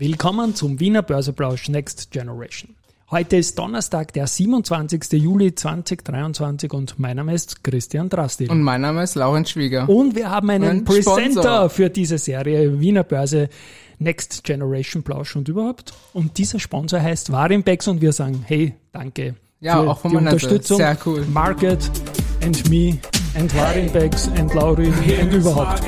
Willkommen zum Wiener Börseplausch Next Generation. Heute ist Donnerstag, der 27. Juli 2023 und mein Name ist Christian Drastil. Und mein Name ist Laurent Schwieger. Und wir haben einen Ein Presenter Sponsor. für diese Serie Wiener Börse Next Generation Plausch und überhaupt. Und dieser Sponsor heißt Warimbex und wir sagen, hey, danke Ja, für auch von die meiner Seite. Unterstützung. Sehr cool. Market and me and Warimbex and Laurin und überhaupt.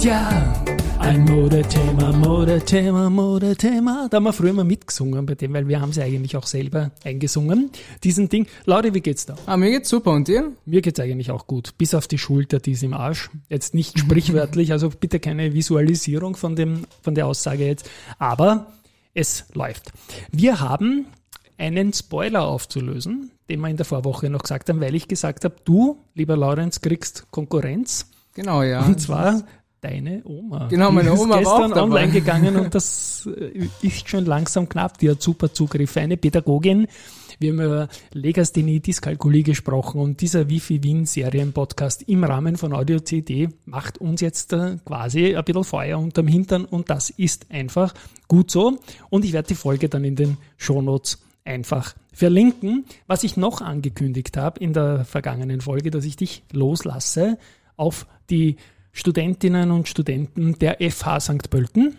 Zeitgeist, ja. Ein Modethema, Modethema, Modethema. Da haben wir früher mal mitgesungen bei dem, weil wir haben sie eigentlich auch selber eingesungen. Diesen Ding. Lauri, wie geht's da? Ah, mir geht's super. Und dir? Mir geht's eigentlich auch gut. Bis auf die Schulter, die ist im Arsch. Jetzt nicht sprichwörtlich, also bitte keine Visualisierung von dem, von der Aussage jetzt. Aber es läuft. Wir haben einen Spoiler aufzulösen, den wir in der Vorwoche noch gesagt haben, weil ich gesagt habe, du, lieber Laurenz, kriegst Konkurrenz. Genau, ja. Und zwar deine Oma. Genau, meine ist Oma war gestern online gegangen und das äh, ist schon langsam knapp. Die hat super Zugriffe. Eine Pädagogin. Wir haben über Legasthenie, Dyskalkulie gesprochen und dieser Wifi Wien Serienpodcast im Rahmen von Audio CD macht uns jetzt äh, quasi ein bisschen Feuer unterm Hintern und das ist einfach gut so. Und ich werde die Folge dann in den Shownotes einfach verlinken. Was ich noch angekündigt habe in der vergangenen Folge, dass ich dich loslasse auf die Studentinnen und Studenten der FH St. Pölten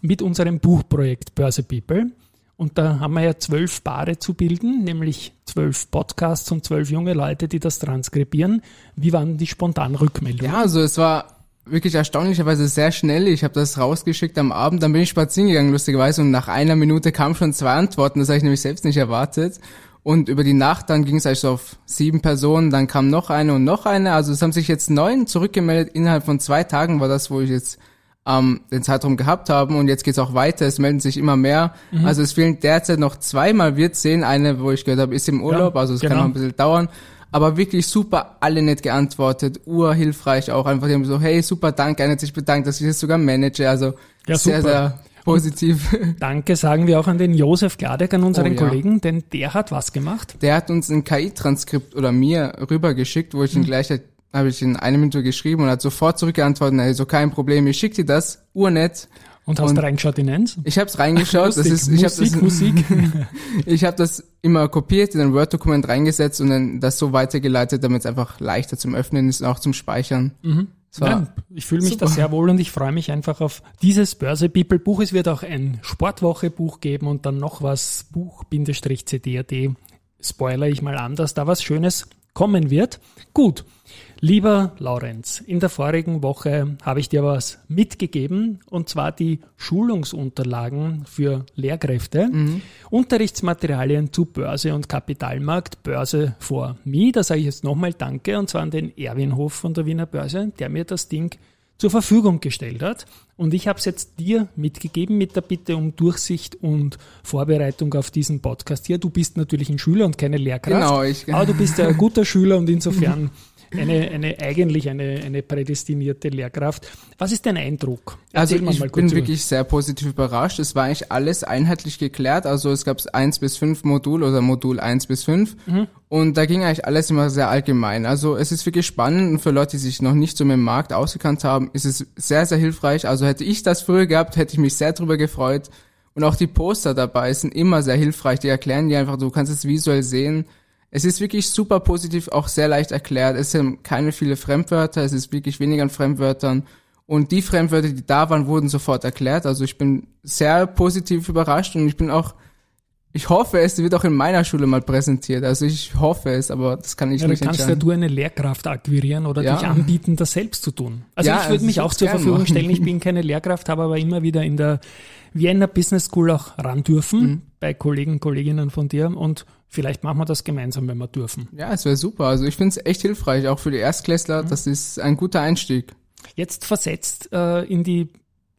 mit unserem Buchprojekt Börse People. Und da haben wir ja zwölf Paare zu bilden, nämlich zwölf Podcasts und zwölf junge Leute, die das transkribieren. Wie waren die spontanen Rückmeldungen? Ja, also es war wirklich erstaunlicherweise sehr schnell. Ich habe das rausgeschickt am Abend, dann bin ich spazieren gegangen, lustigerweise, und nach einer Minute kamen schon zwei Antworten. Das habe ich nämlich selbst nicht erwartet. Und über die Nacht dann ging es also auf sieben Personen, dann kam noch eine und noch eine. Also es haben sich jetzt neun zurückgemeldet. Innerhalb von zwei Tagen war das, wo ich jetzt ähm, den Zeitraum gehabt haben und jetzt geht's auch weiter, es melden sich immer mehr. Mhm. Also es fehlen derzeit noch zweimal wird sehen. Eine, wo ich gehört habe, ist im Urlaub, Ja, also es genau. kann noch ein bisschen dauern. Aber wirklich super, alle nett geantwortet, urhilfreich auch einfach. Die haben so, hey, super, danke, einer hat sich bedankt, dass ich das sogar manage. Also Ja, sehr, super. sehr positiv. Danke sagen wir auch an den Josef Gladek, an unseren Oh ja. Kollegen, denn der hat was gemacht. Der hat uns ein KI-Transkript oder mir rübergeschickt, wo ich Mhm. ihn gleich, habe ich in einer Minute geschrieben und hat sofort zurückgeantwortet, also kein Problem, ich schick dir das, urnett. Und hast Und- reingeschaut in eins? Ich habe es reingeschaut, das Lustig. ist, ich habe das, Musik, Musik. ich habe das immer kopiert, in ein Word-Dokument reingesetzt und dann das so weitergeleitet, damit es einfach leichter zum Öffnen ist und auch zum Speichern. War- Nein, ich fühle mich da super. sehr wohl und ich freue mich einfach auf dieses Börse People Buch. Es wird auch ein Sportwoche Buch geben und dann noch was Buch-CD.at. Spoiler ich mal an, dass da was Schönes kommen wird. Gut. Lieber Laurenz, in der vorigen Woche habe ich dir was mitgegeben und zwar die Schulungsunterlagen für Lehrkräfte, Unterrichtsmaterialien zu Börse und Kapitalmarkt, Börse for Me. Da sage ich jetzt nochmal Danke und zwar an den Erwin Hof von der Wiener Börse, der mir das Ding zur Verfügung gestellt hat. Und ich habe es jetzt dir mitgegeben mit der Bitte um Durchsicht und Vorbereitung auf diesen Podcast hier. Du bist natürlich ein Schüler und keine Lehrkraft. Genau, ich- Aber du bist ja ein guter Schüler und insofern eine, eine eigentlich eine, eine prädestinierte Lehrkraft. Was ist dein Eindruck? Also Erzähl mal ich bin über- wirklich sehr positiv überrascht. Es war eigentlich alles einheitlich geklärt. Also es gab eins bis fünf Modul oder Modul eins bis fünf Mhm. Und da ging eigentlich alles immer sehr allgemein. Also es ist wirklich spannend und für Leute, die sich noch nicht so mit dem Markt ausgekannt haben, ist es sehr, sehr hilfreich. Also hätte ich das früher gehabt, hätte ich mich sehr drüber gefreut. Und auch die Poster dabei sind immer sehr hilfreich. Die erklären dir einfach, du kannst es visuell sehen. Es ist wirklich super positiv, auch sehr leicht erklärt. Es sind keine viele Fremdwörter, es ist wirklich weniger an Fremdwörtern. Und die Fremdwörter, die da waren, wurden sofort erklärt. Also ich bin sehr positiv überrascht und ich bin auch, ich hoffe, es wird auch in meiner Schule mal präsentiert. Also ich hoffe es, aber das kann ich Ja, nicht kannst ja entscheiden. du eine Lehrkraft akquirieren oder Ja. dich anbieten, das selbst zu tun. Also Ja, ich würde also mich ich auch zur Verfügung machen. stellen. Ich bin keine Lehrkraft, habe aber immer wieder in der Vienna Business School auch ran dürfen, Mhm. bei Kollegen, Kolleginnen von dir und vielleicht machen wir das gemeinsam, wenn wir dürfen. Ja, es wäre super. Also ich finde es echt hilfreich, auch für die Erstklässler. Mhm. Das ist ein guter Einstieg. Jetzt versetzt äh, in die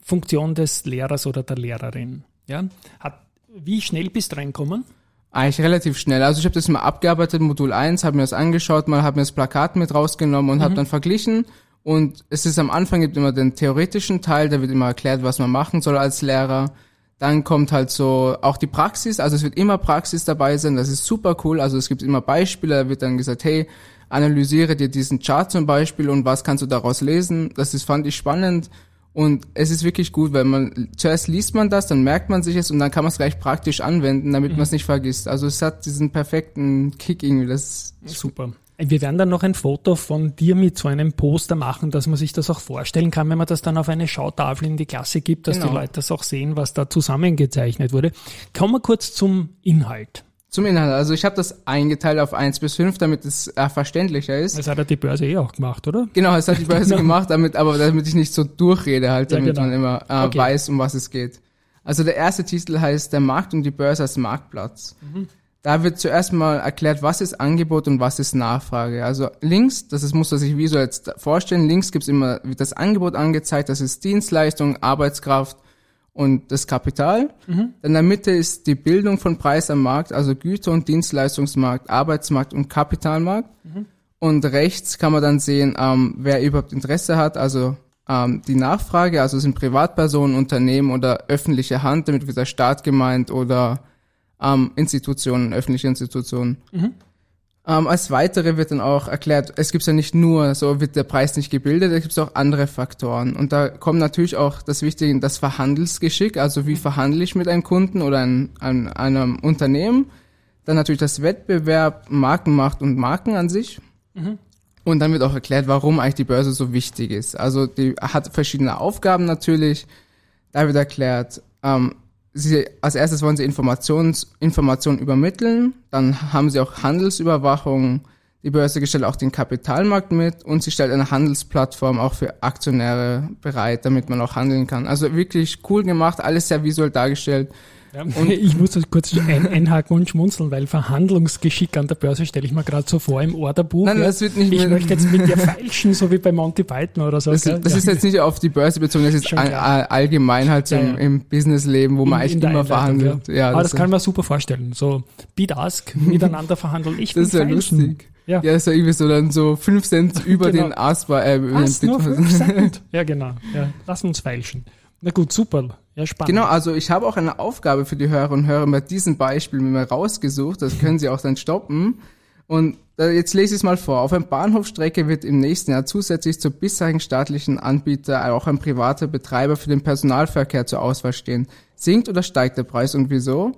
Funktion des Lehrers oder der Lehrerin. Ja? Hat, wie schnell bist du reinkommen? Eigentlich relativ schnell. Also ich habe das mal abgearbeitet, Modul 1, habe mir das angeschaut, mal habe mir das Plakat mit rausgenommen und habe dann verglichen. Und es ist am Anfang gibt immer den theoretischen Teil, da wird immer erklärt, was man machen soll als Lehrer. Dann kommt halt so auch die Praxis, also es wird immer Praxis dabei sein, das ist super cool. Also es gibt immer Beispiele, da wird dann gesagt, hey, analysiere dir diesen Chart zum Beispiel und was kannst du daraus lesen. Das ist, fand ich spannend. Und es ist wirklich gut, weil man zuerst liest man das, dann merkt man sich es und dann kann man es gleich praktisch anwenden, damit mhm. man es nicht vergisst. Also es hat diesen perfekten Kick irgendwie. Das ist super. Wir werden dann noch ein Foto von dir mit so einem Poster machen, dass man sich das auch vorstellen kann, wenn man das dann auf eine Schautafel in die Klasse gibt, dass genau. die Leute das auch sehen, was da zusammengezeichnet wurde. Kommen wir kurz zum Inhalt. Zum Inhalt. Also ich habe das eingeteilt auf eins bis fünf, damit es äh, verständlicher ist. Das hat ja die Börse eh auch gemacht, oder? Genau, das hat die Börse genau. gemacht, damit, aber damit ich nicht so durchrede halt, damit ja, genau. man immer äh, okay. weiß, um was es geht. Also der erste Titel heißt Der Markt und die Börse als Marktplatz. Mhm. Da wird zuerst mal erklärt, was ist Angebot und was ist Nachfrage. Also links, das ist, muss man sich wie so jetzt vorstellen, links gibt's immer, wird das Angebot angezeigt, das ist Dienstleistung, Arbeitskraft und das Kapital. Mhm. In der Mitte ist die Bildung von Preis am Markt, also Güter- und Dienstleistungsmarkt, Arbeitsmarkt und Kapitalmarkt. Mhm. Und rechts kann man dann sehen, ähm, wer überhaupt Interesse hat, also ähm, die Nachfrage, also sind Privatpersonen, Unternehmen oder öffentliche Hand, damit wird der Staat gemeint oder ähm, Institutionen, öffentliche Institutionen. Mhm. Ähm, als weitere wird dann auch erklärt, es gibt ja nicht nur, so wird der Preis nicht gebildet, es gibt auch andere Faktoren. Und da kommt natürlich auch das Wichtige, das Verhandelsgeschick, also wie verhandle ich mit einem Kunden oder ein, ein, einem Unternehmen. Dann natürlich das Wettbewerb, Markenmacht und Marken an sich. Mhm. Und dann wird auch erklärt, warum eigentlich die Börse so wichtig ist. Also die hat verschiedene Aufgaben natürlich. Da wird erklärt, ähm, sie, als erstes wollen sie Informations, Informationen übermitteln, dann haben sie auch Handelsüberwachung, die Börse stellt auch den Kapitalmarkt mit und sie stellt eine Handelsplattform auch für Aktionäre bereit, damit man auch handeln kann. Also wirklich cool gemacht, alles sehr visuell dargestellt. Ja, und ich muss das kurz ein, einhaken und schmunzeln, weil Verhandlungsgeschick an der Börse stelle ich mir gerade so vor im Orderbuch. Nein, das wird nicht ich möchte jetzt mit dir feilschen, so wie bei Monty Python oder so. Das, das ja. ist jetzt nicht auf die Börse bezogen, das ist all, allgemein halt so im, im Businessleben, wo in, man eigentlich immer Einleitung, verhandelt. Ja. Aber das, das kann man super vorstellen. So Beat Ask, miteinander verhandeln. Ich das ist ja lustig. Ja. ja, ist ja irgendwie so dann so fünf Cent über genau. den Ask äh, über Was, den Cent? Ja, genau. Ja, lass uns feilschen. Na gut, super. Ja, spannend. Genau, also ich habe auch eine Aufgabe für die Hörer und Hörer mit diesem Beispiel mir rausgesucht. Das können Sie auch dann stoppen. Und äh, jetzt lese ich es mal vor. Auf einer Bahnhofstrecke wird im nächsten Jahr zusätzlich zur bisherigen staatlichen Anbieter auch ein privater Betreiber für den Personalverkehr zur Auswahl stehen. Sinkt oder steigt der Preis und wieso?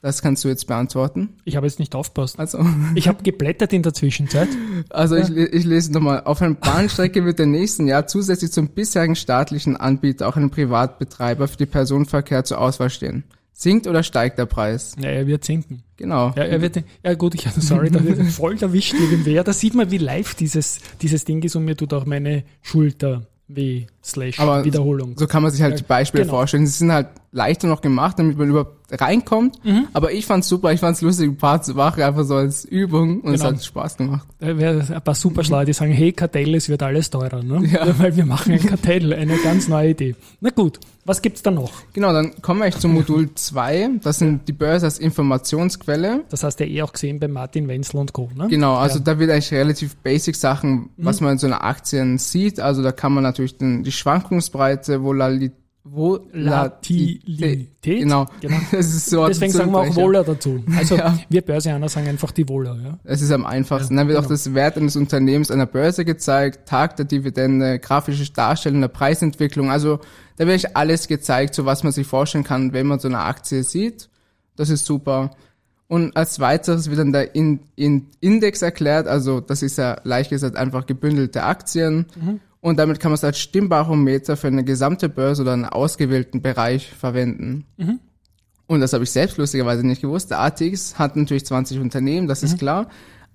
Das kannst du jetzt beantworten. Ich habe jetzt nicht aufpasst. Also. Ich habe geblättert in der Zwischenzeit. Also ja. ich, ich lese nochmal. Auf einer Bahnstrecke wird im nächsten Jahr zusätzlich zum bisherigen staatlichen Anbieter auch ein Privatbetreiber für den Personenverkehr zur Auswahl stehen. Sinkt oder steigt der Preis? Ja, er wird sinken. Genau. Ja, er wird, ja gut, ich, sorry, da wird voll erwischt irgendwer. Da sieht man, wie live dieses, dieses Ding ist und mir tut auch meine Schulter weh slash Wiederholung. So kann man sich halt die Beispiele genau. vorstellen. Sie sind halt leichter noch gemacht, damit man überhaupt reinkommt. Mhm. Aber ich fand's super, ich fand's lustig, ein paar zu machen, einfach so als Übung und genau. es hat Spaß gemacht. Da wäre ein paar Superschlau, die sagen, hey Kartell, es wird alles teurer, ne? Ja. Weil wir machen ein Kartell, eine ganz neue Idee. Na gut, was gibt's da noch? Genau, dann kommen wir eigentlich zum Modul 2. Das sind die Börse als Informationsquelle. Das hast du ja eh auch gesehen bei Martin Wenzel und Co. Ne? Genau, also ja. da wird eigentlich relativ basic Sachen, was mhm. man in so einer Aktien sieht. Also da kann man natürlich den, die Schwankungsbreite, Volatilität Volatilität. Genau. genau. Das ist so Deswegen sagen wir auch Wohler dazu. Also ja. wir Börsianer sagen einfach die Wohler. Ja. Es ist am einfachsten. Ja, Dann wird genau. auch das Wert eines Unternehmens an der Börse gezeigt, Tag der Dividende, grafische Darstellung der Preisentwicklung. Also da wird euch alles gezeigt, so was man sich vorstellen kann, wenn man so eine Aktie sieht. Das ist super. Und als weiteres wird dann der in in Index erklärt, also das ist ja leicht gesagt einfach gebündelte Aktien. Mhm und damit kann man es als Stimmbarometer für eine gesamte Börse oder einen ausgewählten Bereich verwenden. Mhm. Und das habe ich selbst lustigerweise nicht gewusst. Der ATX hat natürlich 20 Unternehmen, das mhm. ist klar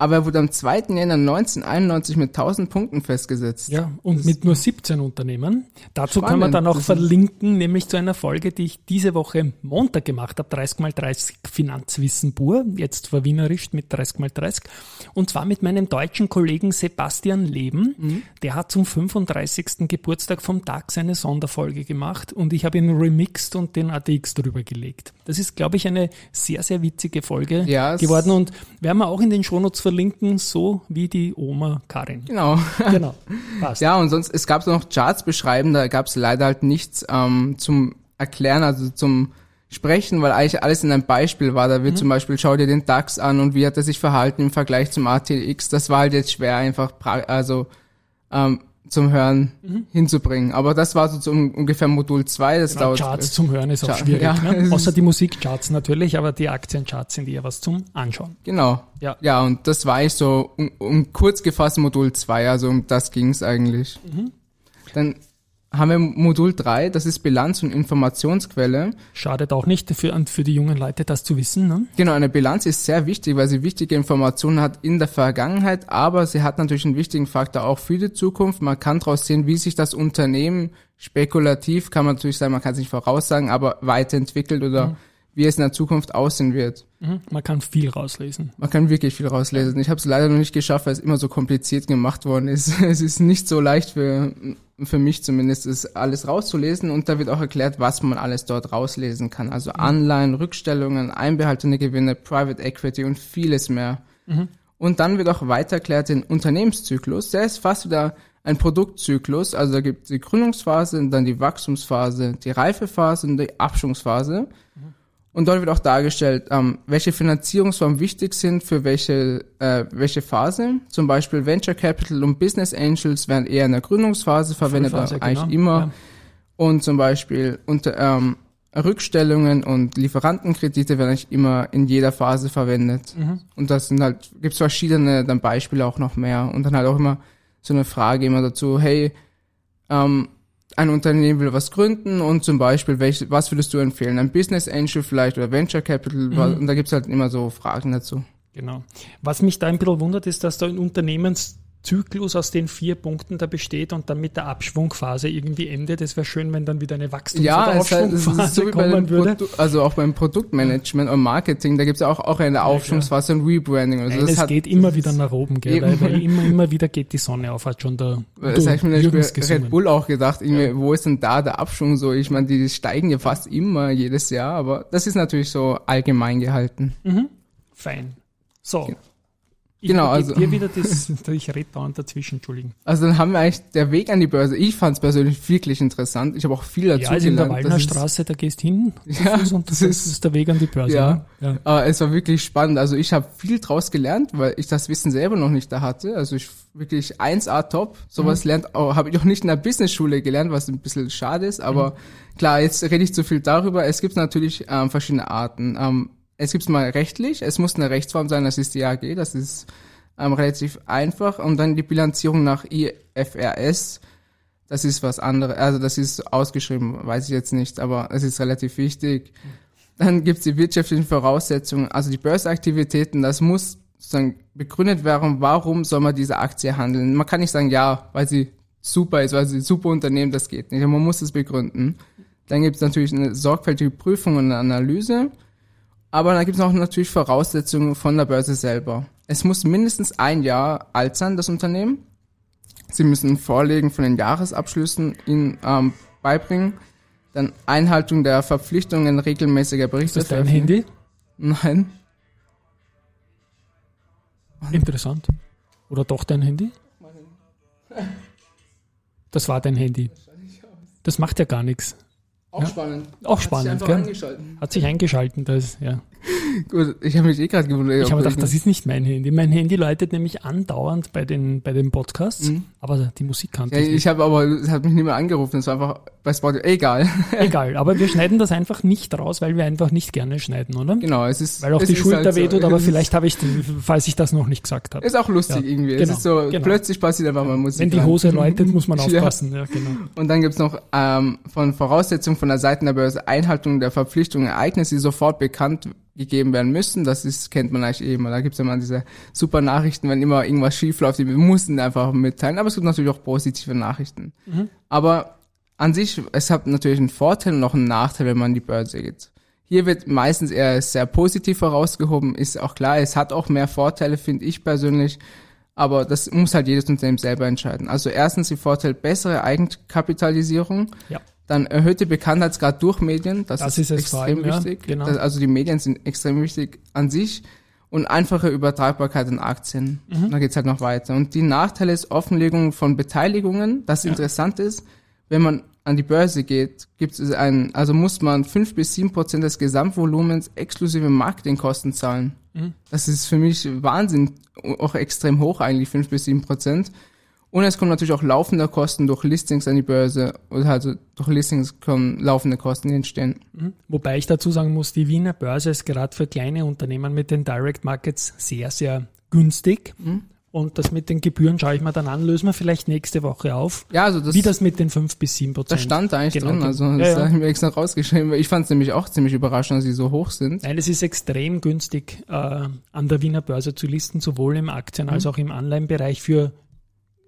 aber er wurde am 2. Januar 1991 mit 1000 Punkten festgesetzt. Ja, und das mit nur 17 Unternehmen. Dazu spannend. kann man dann auch verlinken, nämlich zu einer Folge, die ich diese Woche Montag gemacht habe, 30 mal 30 Finanzwissen pur, jetzt verwienerisch mit 30 mal 30. Und zwar mit meinem deutschen Kollegen Sebastian Leben. Mhm. Der hat zum 35. Geburtstag vom DAX eine Sonderfolge gemacht und ich habe ihn remixed und den ATX drüber gelegt. Das ist, glaube ich, eine sehr, sehr witzige Folge ja, geworden und werden wir auch in den Shownotes verlinken, so wie die Oma Karin. Genau. Genau. Passt. Ja, und sonst, es gab noch Charts beschreiben, da gab es leider halt nichts ähm, zum Erklären, also zum sprechen, weil eigentlich alles in einem Beispiel war. Da wird zum Beispiel, schau dir den DAX an und wie hat er sich verhalten im Vergleich zum ATX. Das war halt jetzt schwer einfach, also ähm, zum Hören hinzubringen. Aber das war so zum, ungefähr Modul 2. Das Genau, dauert Charts zum Hören ist auch Char- schwierig. ja, ne? es Außer die Musikcharts natürlich, aber die Aktiencharts sind eher was zum Anschauen. Genau. Ja. Ja, und das war eigentlich so um, um kurz gefasst Modul 2, also um das ging's eigentlich. Dann haben wir Modul 3, das ist Bilanz und Informationsquelle. Schadet auch nicht für, für die jungen Leute, das zu wissen. Ne? Genau, eine Bilanz ist sehr wichtig, weil sie wichtige Informationen hat in der Vergangenheit, aber sie hat natürlich einen wichtigen Faktor auch für die Zukunft. Man kann daraus sehen, wie sich das Unternehmen spekulativ, kann man natürlich sagen, man kann es nicht voraussagen, aber weiterentwickelt oder wie es in der Zukunft aussehen wird. Mhm. Man kann viel rauslesen. Man kann wirklich viel rauslesen. Ich habe es leider noch nicht geschafft, weil es immer so kompliziert gemacht worden ist. Es ist nicht so leicht für, für mich zumindest, es alles rauszulesen. Und da wird auch erklärt, was man alles dort rauslesen kann. Also Anleihen, Rückstellungen, einbehaltene Gewinne, Private Equity und vieles mehr. Und dann wird auch weiter erklärt den Unternehmenszyklus. Der ist fast wieder ein Produktzyklus. Also da gibt es die Gründungsphase, dann die Wachstumsphase, die Reifephase und die Abschwungsphase. Und dort wird auch dargestellt, ähm, welche Finanzierungsformen wichtig sind für welche, äh, welche Phase. Zum Beispiel Venture Capital und Business Angels werden eher in der Gründungsphase verwendet, aber eigentlich genau. immer. Ja. Und zum Beispiel unter, ähm, Rückstellungen und Lieferantenkredite werden eigentlich immer in jeder Phase verwendet. Mhm. Und das sind halt, gibt's verschiedene dann Beispiele auch noch mehr. Und dann halt auch immer so eine Frage immer dazu, hey, ähm, ein Unternehmen will was gründen und zum Beispiel, welch, was würdest du empfehlen? Ein Business Angel vielleicht oder Venture Capital? Mhm. Und da gibt's halt immer so Fragen dazu. Genau. Was mich da ein bisschen wundert, ist, dass da ein Unternehmenszyklus aus den vier Punkten da besteht und dann mit der Abschwungphase irgendwie endet. Es wäre schön, wenn dann wieder eine Wachstums- Ja, oder es, halt, es Aufschwungphase ist so kommen würde. Produ also auch beim Produktmanagement und Marketing, da gibt's ja auch, auch eine Aufschwungsphase und Rebranding. Also Nein, das es hat, geht immer wieder nach oben, gell? Weil, weil immer, immer wieder geht die Sonne auf, hat schon der Das habe ich mir bei. Red Bull auch gedacht, irgendwie, wo ist denn da der Abschwung so? Ich meine, die steigen ja fast immer jedes Jahr, aber das ist natürlich so allgemein gehalten. Fein. So. Ich Genau, also- dir wieder das, ich rede dauernd dazwischen, Entschuldigen. Also dann haben wir eigentlich der Weg an die Börse. Ich fand es persönlich wirklich interessant. Ich habe auch viel dazu Ja, also in der gelernt. Wallner Das ist- Straße, da gehst hin, Ja, das das ist, ist- der Weg an die Börse. Ja. Ne? ja. Aber es war wirklich spannend. Also ich habe viel draus gelernt, weil ich das Wissen selber noch nicht da hatte. Also ich wirklich 1A top. Sowas lernt habe ich auch nicht in der Businessschule gelernt, was ein bisschen schade ist. Aber klar, jetzt rede ich zu viel darüber. Es gibt natürlich ähm, verschiedene Arten. Ähm, es gibt mal rechtlich. Es muss eine Rechtsform sein. Das ist die AG. Das ist ähm, relativ einfach. Und dann die Bilanzierung nach IFRS. Das ist was anderes. Also das ist ausgeschrieben, weiß ich jetzt nicht, aber es ist relativ wichtig. Dann gibt's die wirtschaftlichen Voraussetzungen, also die Börsenaktivitäten, das muss sozusagen begründet werden, warum soll man diese Aktie handeln. Man kann nicht sagen, ja, weil sie super ist, weil sie super Unternehmen, das geht nicht. Man muss es begründen. Dann gibt's natürlich eine sorgfältige Prüfung und eine Analyse. Aber dann gibt's auch natürlich Voraussetzungen von der Börse selber. Es muss mindestens ein Jahr alt sein, das Unternehmen. Sie müssen Vorlegen von den Jahresabschlüssen Ihnen ähm, beibringen. Dann Einhaltung der Verpflichtungen regelmäßiger Ist das Berichte. dein Handy? Nein. Interessant. Oder doch dein Handy? Das war dein Handy. Das macht ja gar nichts. Auch Ja. spannend. Auch Hat sich spannend, einfach gell? angeschalten. Hat sich eingeschalten, das, ja. Gut, ich habe mich eh gerade gewundert. Ich habe gedacht, das ist nicht mein Handy. Mein Handy läutet nämlich andauernd bei den, bei den Podcasts, aber die Musik kannte ja, ich nicht. ich habe aber, es hat mich nicht mehr angerufen, es war einfach bei Spotify, egal. Egal, aber wir schneiden das einfach nicht raus, weil wir einfach nicht gerne schneiden, oder? genau, es ist, Weil auch die Schulter halt so. wehtut, aber Es ist- vielleicht habe ich, den, falls ich das noch nicht gesagt habe. Ist auch lustig Ja, irgendwie. genau, es ist so, genau. plötzlich passiert einfach mal Musik. Wenn die rein. Hose läutet, muss man Ja. aufpassen. Ja, genau. Und dann gibt's noch ähm, von Voraussetzungen von der Seite der Börse Einhaltung der Verpflichtungen, Ereignisse, die sofort bekannt gegeben werden müssen. Das ist, kennt man eigentlich eh immer. Da gibt's ja mal diese super Nachrichten, wenn immer irgendwas schief läuft, die müssen einfach mitteilen. Aber es gibt natürlich auch positive Nachrichten. Aber an sich, es hat natürlich einen Vorteil und auch einen Nachteil, wenn man an die Börse geht. Hier wird meistens eher sehr positiv herausgehoben, ist auch klar, es hat auch mehr Vorteile, finde ich persönlich. Aber das muss halt jedes Unternehmen selber entscheiden. Also erstens die Vorteil bessere Eigenkapitalisierung, Ja. Dann erhöhte Bekanntheitsgrad durch Medien, das, Das ist, ist extrem allem, ja, wichtig. genau. Das, also die Medien sind extrem wichtig an sich und einfache Übertragbarkeit an Aktien. Mhm. Da geht's halt noch weiter. Und die Nachteile ist Offenlegung von Beteiligungen, das interessant ist, wenn man an die Börse geht, gibt es einen, also muss man fünf bis sieben Prozent des Gesamtvolumens exklusive Marketingkosten zahlen. Mhm. Das ist für mich Wahnsinn, auch extrem hoch eigentlich, fünf bis sieben Prozent. Und es kommen natürlich auch laufende Kosten durch Listings an die Börse oder also durch Listings kommen laufende Kosten, die entstehen. Mhm. Wobei ich dazu sagen muss, die Wiener Börse ist gerade für kleine Unternehmen mit den Direct Markets sehr, sehr günstig. Mhm. Und das mit den Gebühren schaue ich mir dann an, lösen wir vielleicht nächste Woche auf. Ja, also das, wie das mit den fünf bis sieben Prozent. Das stand da eigentlich genau, drin, also das ja, ja. habe ich mir extra rausgeschrieben, weil ich fand es nämlich auch ziemlich überraschend, dass sie so hoch sind. Nein, es ist extrem günstig, äh, an der Wiener Börse zu listen, sowohl im Aktien- mhm. als auch im Anleihenbereich für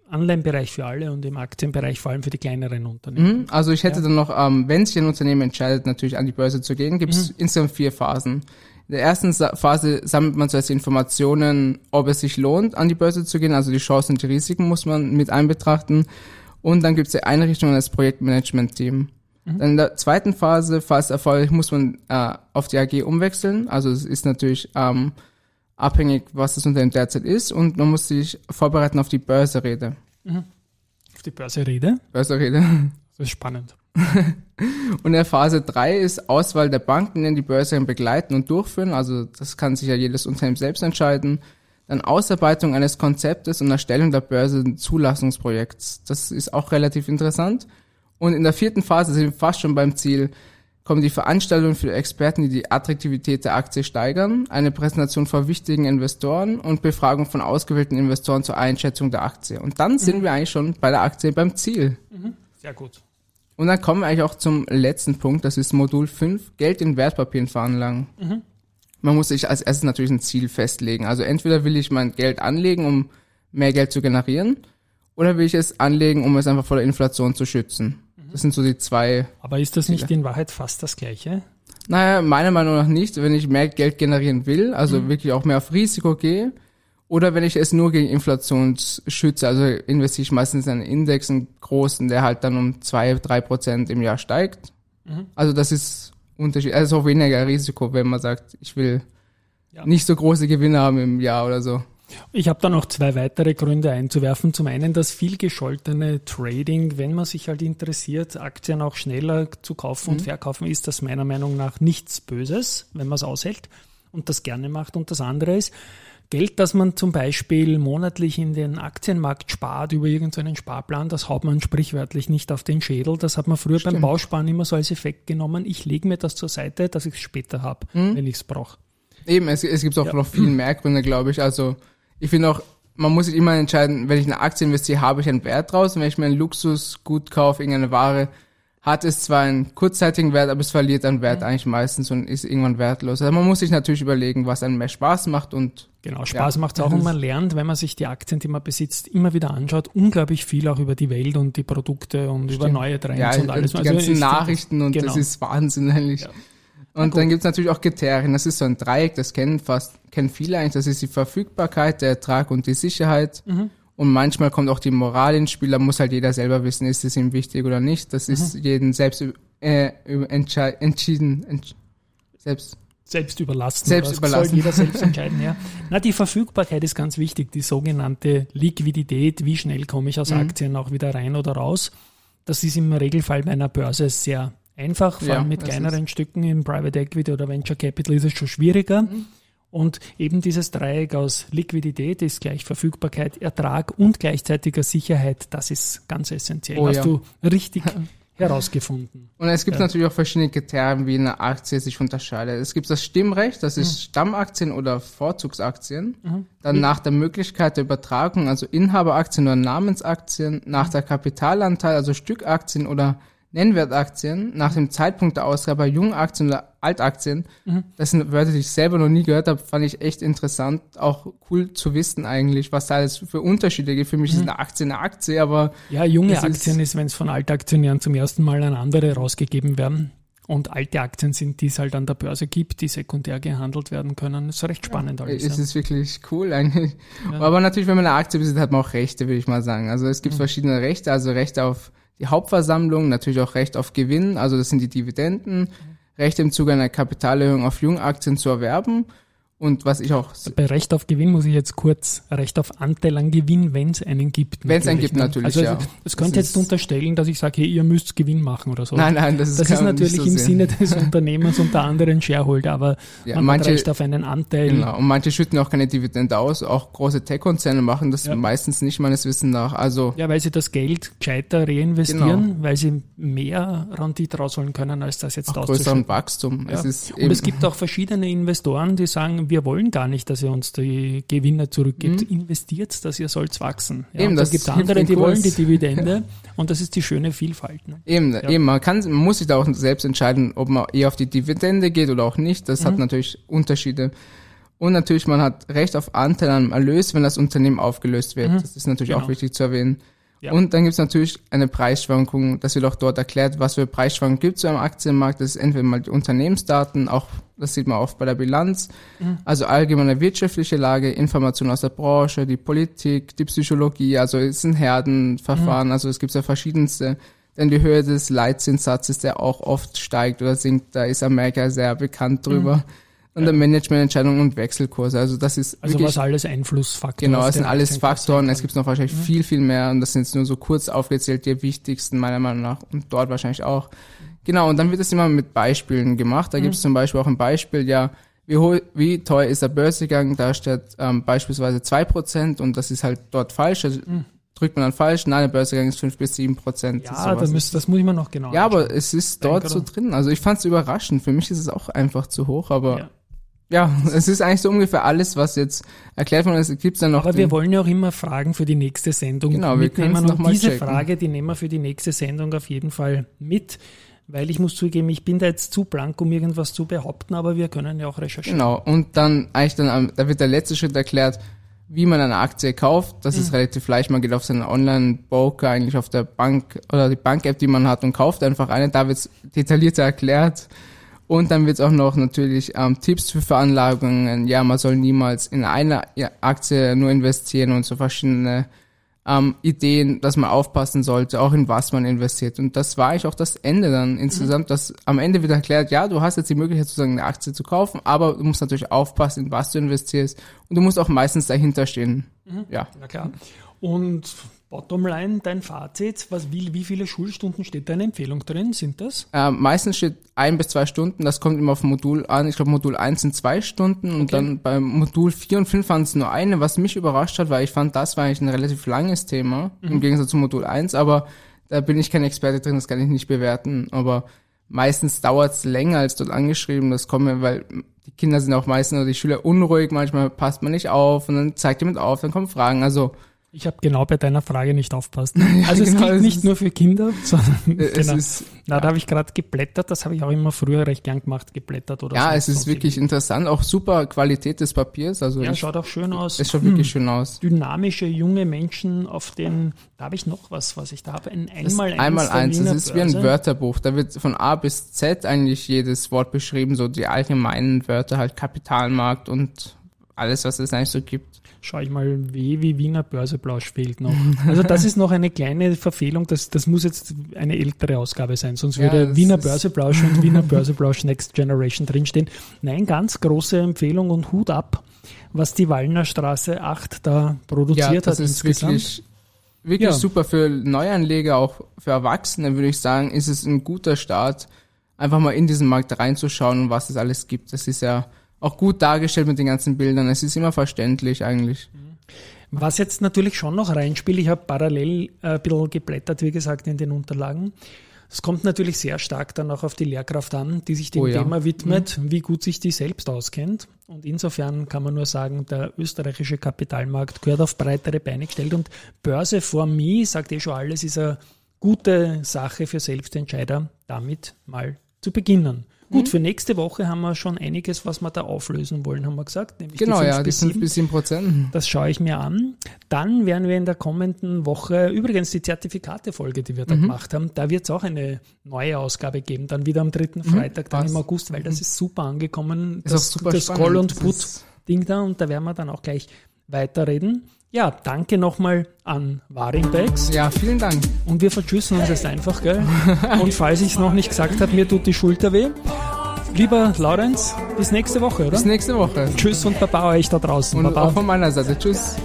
Anleihenbereich für alle und im Aktienbereich vor allem für die kleineren Unternehmen. Mhm, also ich hätte ja. dann noch, ähm, wenn sich ein Unternehmen entscheidet, natürlich an die Börse zu gehen, gibt es mhm. insgesamt vier Phasen. In der ersten Phase sammelt man zuerst Informationen, ob es sich lohnt, an die Börse zu gehen. Also die Chancen und die Risiken muss man mit einbetrachten. Und dann gibt es die Einrichtung des Projektmanagement-Team. Mhm. Dann in der zweiten Phase, falls erfolgreich, muss man äh, auf die AG umwechseln. Also es ist natürlich ähm, abhängig, was das Unternehmen derzeit ist. Und man muss sich vorbereiten auf die Börserede. Mhm. Auf die Börserede? Börserede. Das ist spannend. und in der Phase 3 ist Auswahl der Banken, die die Börse begleiten und durchführen. Also das kann sich ja jedes Unternehmen selbst entscheiden. Dann Ausarbeitung eines Konzeptes und Erstellung der Börse-Zulassungsprojekts. Das ist auch relativ interessant. Und in der vierten Phase sind wir fast schon beim Ziel, kommen die Veranstaltungen für Experten, die die Attraktivität der Aktie steigern, eine Präsentation vor wichtigen Investoren und Befragung von ausgewählten Investoren zur Einschätzung der Aktie. Und dann sind mhm. wir eigentlich schon bei der Aktie beim Ziel. Mhm. Sehr gut. Und dann kommen wir eigentlich auch zum letzten Punkt, das ist Modul 5, Geld in Wertpapieren veranlagen. Mhm. Man muss sich als erstes natürlich ein Ziel festlegen. Also entweder will ich mein Geld anlegen, um mehr Geld zu generieren, oder will ich es anlegen, um es einfach vor der Inflation zu schützen. Das sind so die zwei. Aber ist das nicht in Wahrheit fast das Gleiche? Naja, meiner Meinung nach nicht. Wenn ich mehr Geld generieren will, also mhm. wirklich auch mehr auf Risiko gehe, oder wenn ich es nur gegen Inflation schütze, also investiere ich meistens in einen Index, einen großen, der halt dann um zwei, drei Prozent im Jahr steigt. Mhm. Also das ist Unterschied, also auch weniger Risiko, wenn man sagt, ich will ja. nicht so große Gewinne haben im Jahr oder so. Ich habe da noch zwei weitere Gründe einzuwerfen. Zum einen das viel gescholtene Trading, wenn man sich halt interessiert, Aktien auch schneller zu kaufen mhm. und verkaufen, ist das meiner Meinung nach nichts Böses, wenn man es aushält und das gerne macht. Und das andere ist, Geld, das man zum Beispiel monatlich in den Aktienmarkt spart über irgendeinen Sparplan, das haut man sprichwörtlich nicht auf den Schädel. Das hat man früher Stimmt. beim Bausparen immer so als Effekt genommen. Ich lege mir das zur Seite, dass ich es später habe, mhm. wenn ich es brauche. Eben, es, es gibt auch ja. noch viel mehr Gründe, glaube ich. Also ich finde auch, man muss sich immer entscheiden, wenn ich eine Aktie investiere, habe ich einen Wert draus. Und wenn ich mir ein Luxusgut kaufe, irgendeine Ware, hat es zwar einen kurzzeitigen Wert, aber es verliert an Wert mhm. eigentlich meistens und ist irgendwann wertlos. Also man muss sich natürlich überlegen, was einem mehr Spaß macht und Genau, Spaß ja. macht es auch und man lernt, wenn man sich die Aktien, die man besitzt, immer wieder anschaut, unglaublich viel auch über die Welt und die Produkte und Stimmt. über neue Trends ja, und alles. Die also ganzen Nachrichten und genau. das ist Wahnsinn eigentlich. Ja. Und dann gibt's natürlich auch Kriterien. Das ist so ein Dreieck, das kennen fast, kennen viele eigentlich. Das ist die Verfügbarkeit, der Ertrag und die Sicherheit. Mhm. Und manchmal kommt auch die Moral ins Spiel, da muss halt jeder selber wissen, ist es ihm wichtig oder nicht. Das ist mhm. jeden selbst äh, entschieden, entsch selbst selbst überlassen. Selbst überlassen. Soll jeder selbst entscheiden, ja. Na, die Verfügbarkeit ist ganz wichtig, die sogenannte Liquidität, wie schnell komme ich aus mhm. Aktien auch wieder rein oder raus. Das ist im Regelfall bei einer Börse sehr einfach, vor allem ja, mit kleineren Stücken im Private Equity oder Venture Capital ist es schon schwieriger. Mhm. Und eben dieses Dreieck aus Liquidität ist gleich Verfügbarkeit, Ertrag und gleichzeitiger Sicherheit, das ist ganz essentiell. Oh, Hast ja. du richtig herausgefunden. Und es gibt ja. natürlich auch verschiedene Kriterien, wie eine Aktie sich unterscheidet. Es gibt das Stimmrecht, das ist mhm. Stammaktien oder Vorzugsaktien. Mhm. Dann nach der Möglichkeit der Übertragung, also Inhaberaktien oder Namensaktien, nach mhm. der Kapitalanteil, also Stückaktien oder Nennwertaktien nach dem Zeitpunkt der Ausgabe bei jungen Aktien oder Altaktien. Mhm. Das sind Wörter, die ich selber noch nie gehört habe, fand ich echt interessant. Auch cool zu wissen eigentlich, was da alles für Unterschiede gibt. Für mich mhm. ist eine Aktie eine Aktie, aber. Ja, junge Aktien ist, ist wenn es von Altaktionären zum ersten Mal an andere rausgegeben werden. Und alte Aktien sind, die es halt an der Börse gibt, die sekundär gehandelt werden können. Das ist recht spannend ja, alles. Es ja. ist wirklich cool eigentlich. Ja. Aber natürlich, wenn man eine Aktie besitzt, hat man auch Rechte, würde ich mal sagen. Also es gibt mhm. verschiedene Rechte, also Rechte auf die Hauptversammlung, natürlich auch Recht auf Gewinn, also das sind die Dividenden, Recht im Zuge einer Kapitalerhöhung auf Jungaktien zu erwerben Und was ich auch. Bei Recht auf Gewinn muss ich jetzt kurz Recht auf Anteil an Gewinn, wenn es einen gibt. Wenn es einen gibt, natürlich. Also, ja. es könnte jetzt unterstellen, dass ich sage, hey, ihr müsst Gewinn machen oder so. Nein, nein, das ist, das ist natürlich so im sehen. Sinne des Unternehmens und der anderen Shareholder, aber ja, man manche, hat Recht auf einen Anteil. Genau, und manche schütten auch keine Dividende aus. Auch große Tech-Konzerne machen das ja. meistens nicht meines Wissens nach. Also ja, weil sie das Geld gescheiter reinvestieren, genau. weil sie mehr Rendite rausholen können, als das jetzt auch größeren Wachstum. Ja. Es ist und es gibt auch verschiedene Investoren, die sagen, wir wollen gar nicht, dass ihr uns die Gewinne zurückgibt. Mhm. Investiert, dass ihr sollt wachsen. Ja, eben, das gibt andere, die wollen die Dividende und das ist die schöne Vielfalt. Ne? Eben, ja. eben, man kann, man muss sich da auch selbst entscheiden, ob man eher auf die Dividende geht oder auch nicht. Das mhm. hat natürlich Unterschiede. Und natürlich, man hat Recht auf Anteil am Erlös, wenn das Unternehmen aufgelöst wird. Mhm. Das ist natürlich genau. auch wichtig zu erwähnen. Ja. Und dann gibt es natürlich eine Preisschwankung. Das wird auch dort erklärt, was für Preisschwankungen gibt es so am Aktienmarkt. Das ist entweder mal die Unternehmensdaten, auch das sieht man oft bei der Bilanz, mhm. also allgemeine wirtschaftliche Lage, Informationen aus der Branche, die Politik, die Psychologie, also es sind Herdenverfahren, mhm. also es gibt ja verschiedenste. Denn die Höhe des Leitzinssatzes, der auch oft steigt oder sinkt, da ist Amerika sehr bekannt drüber. Mhm und ja. Managemententscheidungen und Wechselkurse. Also das ist also wirklich, was alles Einflussfaktoren. Genau, es sind alles Faktoren. Es gibt noch wahrscheinlich mhm. viel viel mehr und das sind jetzt nur so kurz aufgezählt die wichtigsten meiner Meinung nach und dort wahrscheinlich auch. Genau und dann wird es immer mit Beispielen gemacht. Da mhm. gibt es zum Beispiel auch ein Beispiel, ja wie, hoch, wie teuer ist der Börsegang? Da steht ähm, beispielsweise zwei Prozent und das ist halt dort falsch. Also, mhm drückt man dann falsch, nein, der Börsegang ist fünf bis sieben Prozent. Ja, da müsst, das muss ich mir noch genau Ja, aber es ist dort so drin. Also ich fand es überraschend. Für mich ist es auch einfach zu hoch, aber ja ja, es ist eigentlich so ungefähr alles, was jetzt erklärt worden ist. Es gibt dann noch. Aber wir wollen ja auch immer Fragen für die nächste Sendung genau, wir mitnehmen. Und noch diese checken. Frage, die nehmen wir für die nächste Sendung auf jeden Fall mit. Weil ich muss zugeben, ich bin da jetzt zu blank, um irgendwas zu behaupten, aber wir können ja auch recherchieren. Genau. Und dann eigentlich dann, da wird der letzte Schritt erklärt, wie man eine Aktie kauft. Das mhm. ist relativ leicht. Man geht auf seinen Online-Broker, eigentlich auf der Bank oder die Bank-App, die man hat und kauft einfach eine. Da wird es detaillierter erklärt und dann wird es auch noch natürlich ähm, Tipps für Veranlagungen. Ja, man soll niemals in eine Aktie nur investieren und so verschiedene ähm, Ideen, dass man aufpassen sollte, auch in was man investiert. Und das war eigentlich auch das Ende dann insgesamt, mhm. dass am Ende wird erklärt, ja, du hast jetzt die Möglichkeit, sozusagen eine Aktie zu kaufen, aber du musst natürlich aufpassen, in was du investierst. Und du musst auch meistens dahinter stehen. Mhm. Ja. Na klar. Und Bottomline, dein Fazit, was, wie, wie viele Schulstunden steht deine Empfehlung drin? Sind das? Äh, meistens steht ein bis zwei Stunden, das kommt immer auf Modul an. Ich glaube, Modul 1 sind zwei Stunden und okay. dann beim Modul 4 und 5 waren es nur eine, was mich überrascht hat, weil ich fand, das war eigentlich ein relativ langes Thema, mhm. im Gegensatz zu Modul 1, aber da bin ich kein Experte drin, das kann ich nicht bewerten, aber meistens dauert es länger als dort angeschrieben, das kommt mir, weil die Kinder sind auch meistens oder die Schüler unruhig, manchmal passt man nicht auf und dann zeigt jemand auf, dann kommen Fragen, also ich habe genau bei deiner Frage nicht aufpasst. Also es genau, gilt nicht nur für Kinder, sondern es genau. ist, Na, da habe ich gerade geblättert, das habe ich auch immer früher recht gern gemacht, geblättert oder Ja, es ist wirklich interessant, auch super Qualität des Papiers. Also ja, ich, schaut auch schön aus. Es schaut hm. wirklich schön aus. Dynamische junge Menschen auf den, da habe ich noch was, was ich da habe, ein einmal eins. Einmal eins, das ist wie ein Wörterbuch. Da wird von A bis Z eigentlich jedes Wort beschrieben, so die allgemeinen Wörter, halt Kapitalmarkt und alles, was es eigentlich so gibt schaue ich mal, W wie Wiener Börseplausch fehlt noch. Also das ist noch eine kleine Verfehlung, das, das muss jetzt eine ältere Ausgabe sein, sonst würde ja, Wiener Börseplausch und Wiener Börseplausch Next Generation drinstehen. Nein, ganz große Empfehlung und Hut ab, was die Wallner Straße 8 da produziert ja, das hat ist insgesamt. Wirklich, wirklich ja. super für Neuanleger, auch für Erwachsene würde ich sagen, ist es ein guter Start, einfach mal in diesen Markt reinzuschauen, was es alles gibt. Das ist ja auch gut dargestellt mit den ganzen Bildern. Es ist immer verständlich eigentlich. Was jetzt natürlich schon noch reinspielt, ich habe parallel äh, ein bisschen geblättert, wie gesagt, in den Unterlagen. Es kommt natürlich sehr stark dann auch auf die Lehrkraft an, die sich dem oh ja. Thema widmet, mhm. wie gut sich die selbst auskennt. Und insofern kann man nur sagen, der österreichische Kapitalmarkt gehört auf breitere Beine gestellt und Börse for me, sagt eh schon alles, ist eine gute Sache für Selbstentscheider, damit mal zu beginnen. Gut, mhm. für nächste Woche haben wir schon einiges, was wir da auflösen wollen, haben wir gesagt. Nämlich genau, die ja, die 5 bis 7 Prozent. Das schaue ich mir an. Dann werden wir in der kommenden Woche, übrigens die Zertifikate-Folge, die wir da mhm. gemacht haben, da wird es auch eine neue Ausgabe geben, dann wieder am dritten mhm, Freitag, dann im August, weil das mhm. ist super angekommen. Ist das, auch super das Call- und Put-Ding da und da werden wir dann auch gleich weiterreden. Ja, danke nochmal an Warimbex. Ja, vielen Dank. Und wir vertschüssen uns jetzt einfach, gell? Und falls ich es noch nicht gesagt habe, mir tut die Schulter weh. Lieber Laurenz, bis nächste Woche, oder? Bis nächste Woche. Tschüss und Baba euch da draußen. Und Baba. auch von meiner Seite. Tschüss.